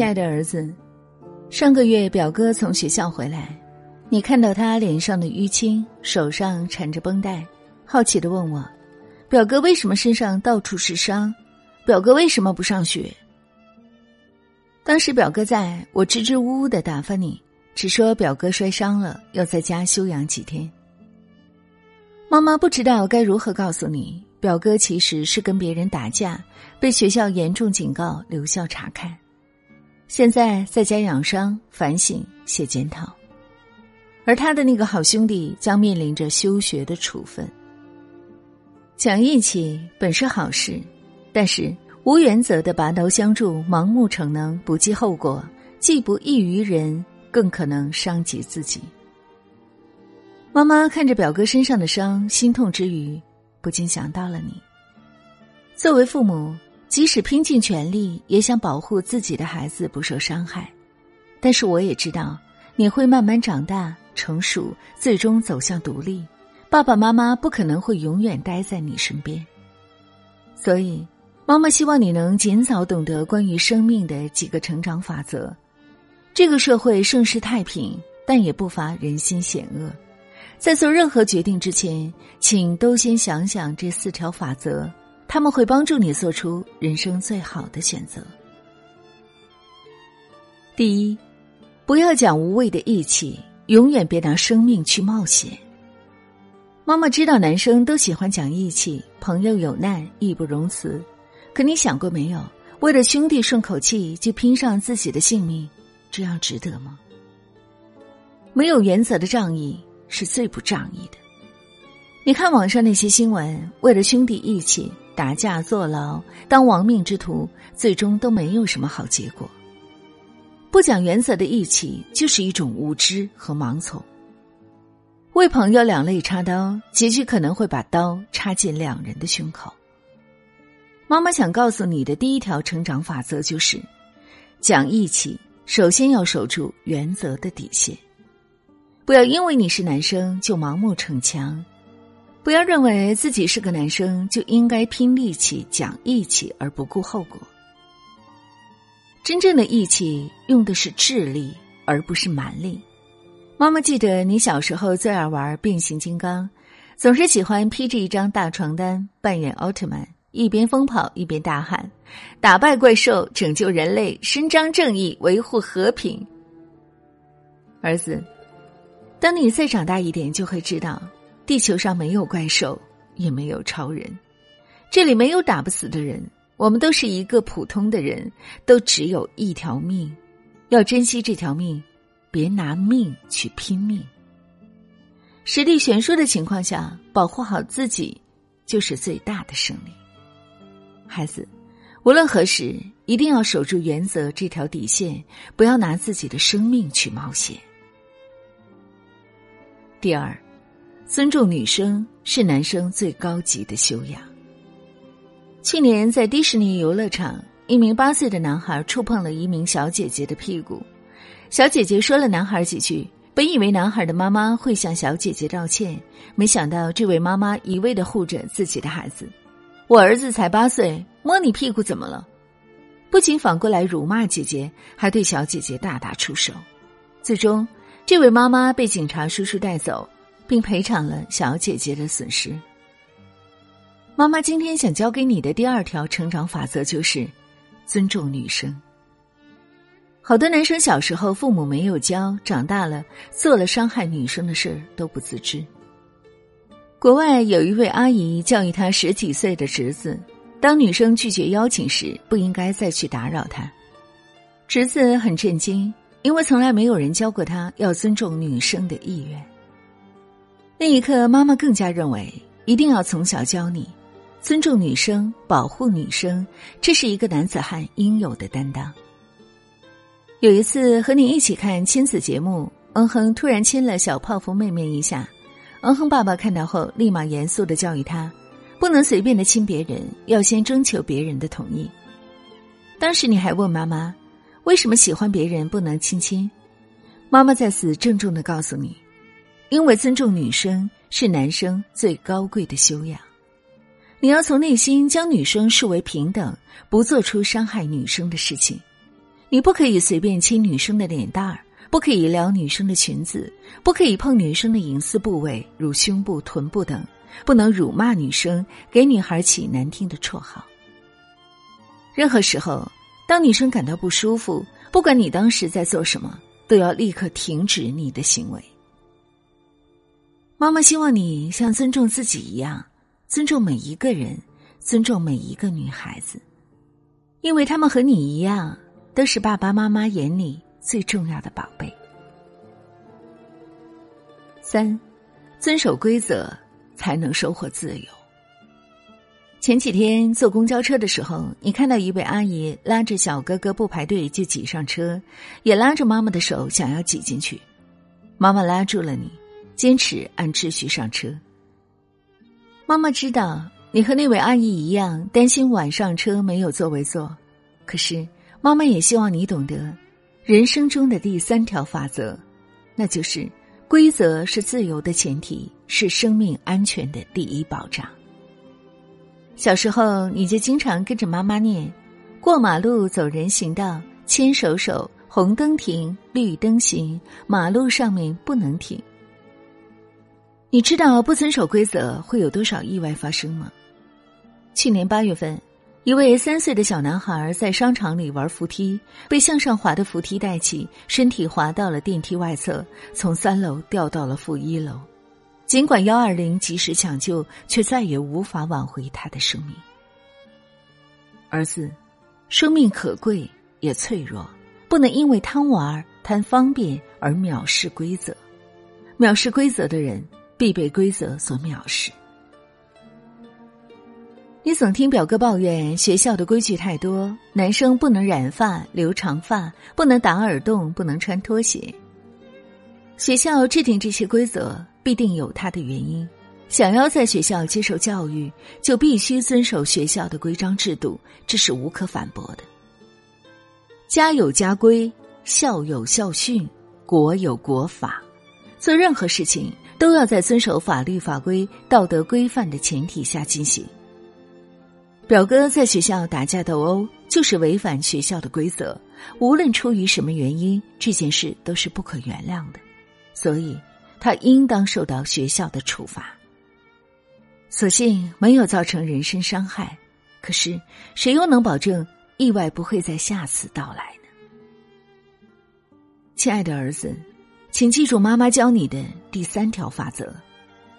亲爱的儿子，上个月表哥从学校回来，你看到他脸上的淤青，手上缠着绷带，好奇的问我：“表哥为什么身上到处是伤？表哥为什么不上学？”当时表哥在我支支吾吾的打发你，只说表哥摔伤了，要在家休养几天。妈妈不知道该如何告诉你，表哥其实是跟别人打架，被学校严重警告，留校查看。现在在家养伤、反省、写检讨，而他的那个好兄弟将面临着休学的处分。讲义气本是好事，但是无原则的拔刀相助、盲目逞能、不计后果，既不益于人，更可能伤及自己。妈妈看着表哥身上的伤，心痛之余，不禁想到了你。作为父母。即使拼尽全力，也想保护自己的孩子不受伤害，但是我也知道你会慢慢长大成熟，最终走向独立。爸爸妈妈不可能会永远待在你身边，所以妈妈希望你能尽早懂得关于生命的几个成长法则。这个社会盛世太平，但也不乏人心险恶。在做任何决定之前，请都先想想这四条法则。他们会帮助你做出人生最好的选择。第一，不要讲无谓的义气，永远别拿生命去冒险。妈妈知道男生都喜欢讲义气，朋友有难义不容辞，可你想过没有？为了兄弟顺口气就拼上自己的性命，这样值得吗？没有原则的仗义是最不仗义的。你看网上那些新闻，为了兄弟义气。打架、坐牢、当亡命之徒，最终都没有什么好结果。不讲原则的义气，就是一种无知和盲从。为朋友两肋插刀，结局可能会把刀插进两人的胸口。妈妈想告诉你的第一条成长法则就是：讲义气，首先要守住原则的底线，不要因为你是男生就盲目逞强。不要认为自己是个男生就应该拼力气、讲义气而不顾后果。真正的义气用的是智力，而不是蛮力。妈妈记得你小时候最爱玩变形金刚，总是喜欢披着一张大床单扮演奥特曼，一边疯跑一边大喊：“打败怪兽，拯救人类，伸张正义，维护和平。”儿子，当你再长大一点，就会知道。地球上没有怪兽，也没有超人，这里没有打不死的人。我们都是一个普通的人，都只有一条命，要珍惜这条命，别拿命去拼命。实力悬殊的情况下，保护好自己就是最大的胜利。孩子，无论何时，一定要守住原则这条底线，不要拿自己的生命去冒险。第二。尊重女生是男生最高级的修养。去年在迪士尼游乐场，一名八岁的男孩触碰了一名小姐姐的屁股，小姐姐说了男孩几句，本以为男孩的妈妈会向小姐姐道歉，没想到这位妈妈一味的护着自己的孩子。我儿子才八岁，摸你屁股怎么了？不仅反过来辱骂姐姐，还对小姐姐大打出手。最终，这位妈妈被警察叔叔带走。并赔偿了小姐姐的损失。妈妈今天想教给你的第二条成长法则就是尊重女生。好多男生小时候父母没有教，长大了做了伤害女生的事儿都不自知。国外有一位阿姨教育她十几岁的侄子，当女生拒绝邀请时，不应该再去打扰她。侄子很震惊，因为从来没有人教过他要尊重女生的意愿。那一刻，妈妈更加认为一定要从小教你尊重女生、保护女生，这是一个男子汉应有的担当。有一次和你一起看亲子节目，嗯哼突然亲了小泡芙妹妹一下，嗯哼爸爸看到后立马严肃的教育他，不能随便的亲别人，要先征求别人的同意。当时你还问妈妈，为什么喜欢别人不能亲亲？妈妈在此郑重的告诉你。因为尊重女生是男生最高贵的修养，你要从内心将女生视为平等，不做出伤害女生的事情。你不可以随便亲女生的脸蛋儿，不可以撩女生的裙子，不可以碰女生的隐私部位，如胸部、臀部等，不能辱骂女生，给女孩起难听的绰号。任何时候，当女生感到不舒服，不管你当时在做什么，都要立刻停止你的行为。妈妈希望你像尊重自己一样，尊重每一个人，尊重每一个女孩子，因为他们和你一样。都是爸爸妈妈眼里最重要的宝贝。三，遵守规则才能收获自由。前几天坐公交车的时候，你看到一位阿姨拉着小哥哥不排队就挤上车，也拉着妈妈的手想要挤进去，妈妈拉住了你，坚持按秩序上车。妈妈知道你和那位阿姨一样担心晚上车没有座位坐，可是。妈妈也希望你懂得，人生中的第三条法则，那就是规则是自由的前提，是生命安全的第一保障。小时候你就经常跟着妈妈念：过马路走人行道，牵手手，红灯停，绿灯行，马路上面不能停。你知道不遵守规则会有多少意外发生吗？去年八月份。一位三岁的小男孩在商场里玩扶梯，被向上滑的扶梯带起，身体滑到了电梯外侧，从三楼掉到了负一楼。尽管幺二零及时抢救，却再也无法挽回他的生命。儿子，生命可贵也脆弱，不能因为贪玩、贪方便而藐视规则。藐视规则的人，必被规则所藐视。你总听表哥抱怨学校的规矩太多，男生不能染发、留长发，不能打耳洞，不能穿拖鞋。学校制定这些规则，必定有它的原因。想要在学校接受教育，就必须遵守学校的规章制度，这是无可反驳的。家有家规，校有校训，国有国法，做任何事情都要在遵守法律法规、道德规范的前提下进行。表哥在学校打架斗殴，就是违反学校的规则。无论出于什么原因，这件事都是不可原谅的，所以他应当受到学校的处罚。所幸没有造成人身伤害，可是谁又能保证意外不会在下次到来呢？亲爱的儿子，请记住妈妈教你的第三条法则：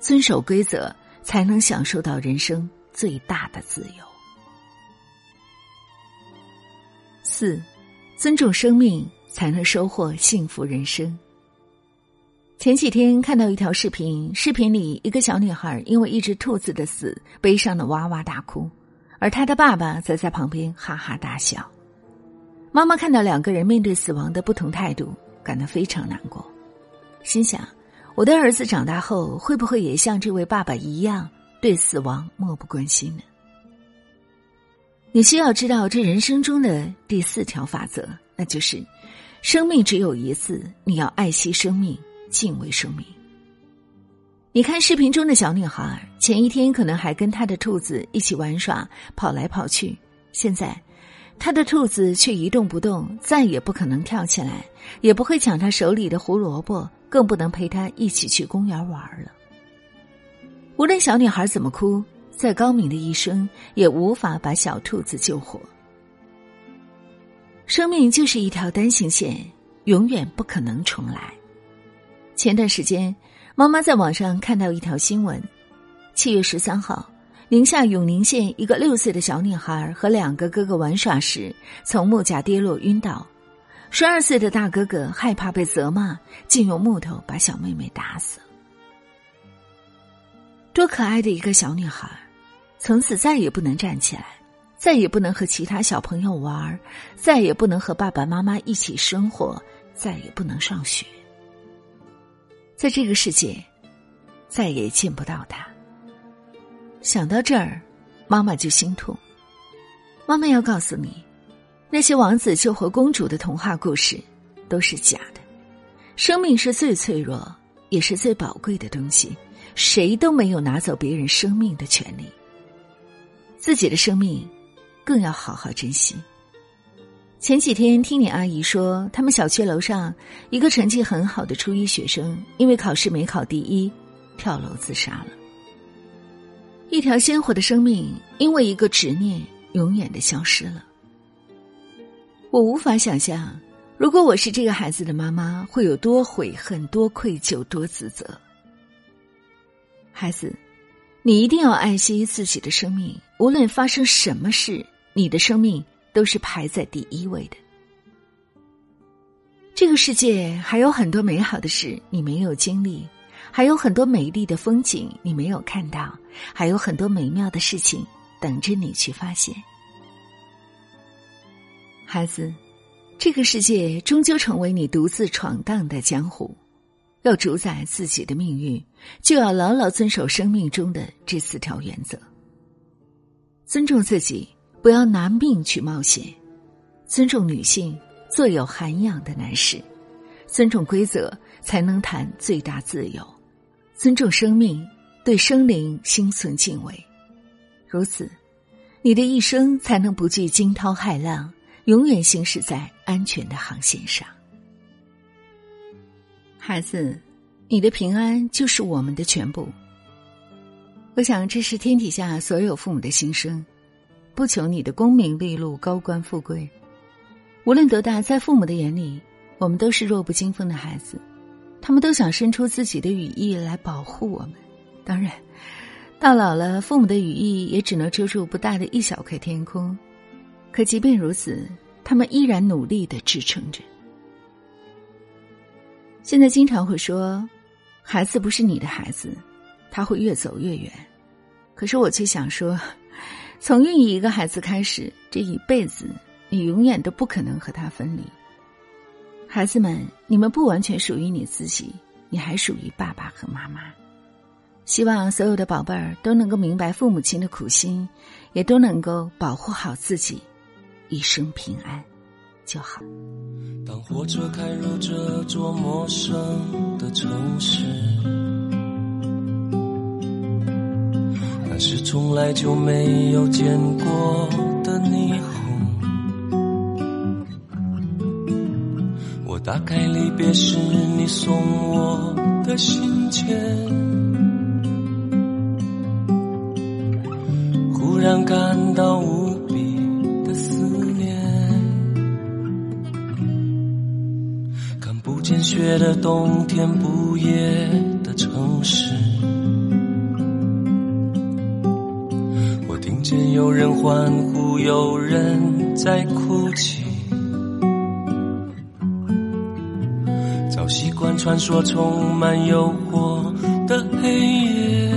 遵守规则，才能享受到人生最大的自由。四，尊重生命才能收获幸福人生。前几天看到一条视频，视频里一个小女孩因为一只兔子的死，悲伤的哇哇大哭，而她的爸爸则在旁边哈哈大笑。妈妈看到两个人面对死亡的不同态度，感到非常难过，心想：我的儿子长大后会不会也像这位爸爸一样，对死亡漠不关心呢？你需要知道这人生中的第四条法则，那就是：生命只有一次，你要爱惜生命，敬畏生命。你看视频中的小女孩，前一天可能还跟她的兔子一起玩耍，跑来跑去，现在，她的兔子却一动不动，再也不可能跳起来，也不会抢她手里的胡萝卜，更不能陪她一起去公园玩了。无论小女孩怎么哭。再高明的医生也无法把小兔子救活。生命就是一条单行线，永远不可能重来。前段时间，妈妈在网上看到一条新闻：七月十三号，宁夏永宁县一个六岁的小女孩和两个哥哥玩耍时，从木架跌落晕倒。十二岁的大哥哥害怕被责骂，竟用木头把小妹妹打死。多可爱的一个小女孩！从此再也不能站起来，再也不能和其他小朋友玩，再也不能和爸爸妈妈一起生活，再也不能上学。在这个世界，再也见不到他。想到这儿，妈妈就心痛。妈妈要告诉你，那些王子救活公主的童话故事都是假的。生命是最脆弱，也是最宝贵的东西，谁都没有拿走别人生命的权利。自己的生命，更要好好珍惜。前几天听你阿姨说，他们小区楼上一个成绩很好的初一学生，因为考试没考第一，跳楼自杀了。一条鲜活的生命，因为一个执念，永远的消失了。我无法想象，如果我是这个孩子的妈妈，会有多悔恨、多愧疚、多自责。孩子，你一定要爱惜自己的生命，无论发生什么事，你的生命。都是排在第一位的。这个世界还有很多美好的事你没有经历，还有很多美丽的风景你没有看到，还有很多美妙的事情等着你去发现。孩子，这个世界终究成为你独自闯荡的江湖，要主宰自己的命运，就要牢牢遵守生命中的这四条原则：尊重自己。不要拿命去冒险，尊重女性，做有涵养的男士，尊重规则，才能谈最大自由；尊重生命，对生灵心存敬畏。如此，你的一生才能不惧惊涛骇浪，永远行驶在安全的航线上。孩子，你的平安就是我们的全部。我想，这是天底下所有父母的心声。不求你的功名利禄、高官富贵，无论多大，在父母的眼里，我们都是弱不禁风的孩子。他们都想伸出自己的羽翼来保护我们。当然，到老了，父母的羽翼也只能遮住不大的一小块天空。可即便如此，他们依然努力的支撑着。现在经常会说，孩子不是你的孩子，他会越走越远。可是我却想说。从孕育一个孩子开始，这一辈子你永远都不可能和他分离。孩子们，你们不完全属于你自己，你还属于爸爸和妈妈。希望所有的宝贝儿都能够明白父母亲的苦心，也都能够保护好自己，一生平安就好。当火车开入这座陌生的城市。那是从来就没有见过的霓虹。我打开离别时你送我的信件，忽然感到无雪的冬天，不夜的城市。我听见有人欢呼，有人在哭泣。早习惯穿梭充满诱惑的黑夜，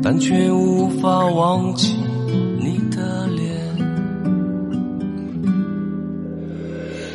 但却无法忘记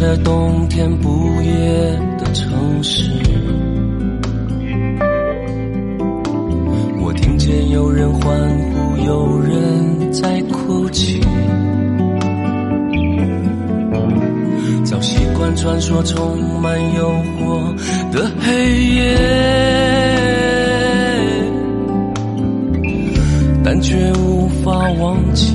的冬天，不夜的城市。我听见有人欢呼，有人在哭泣。早习惯穿梭充满诱惑的黑夜，但却无法忘记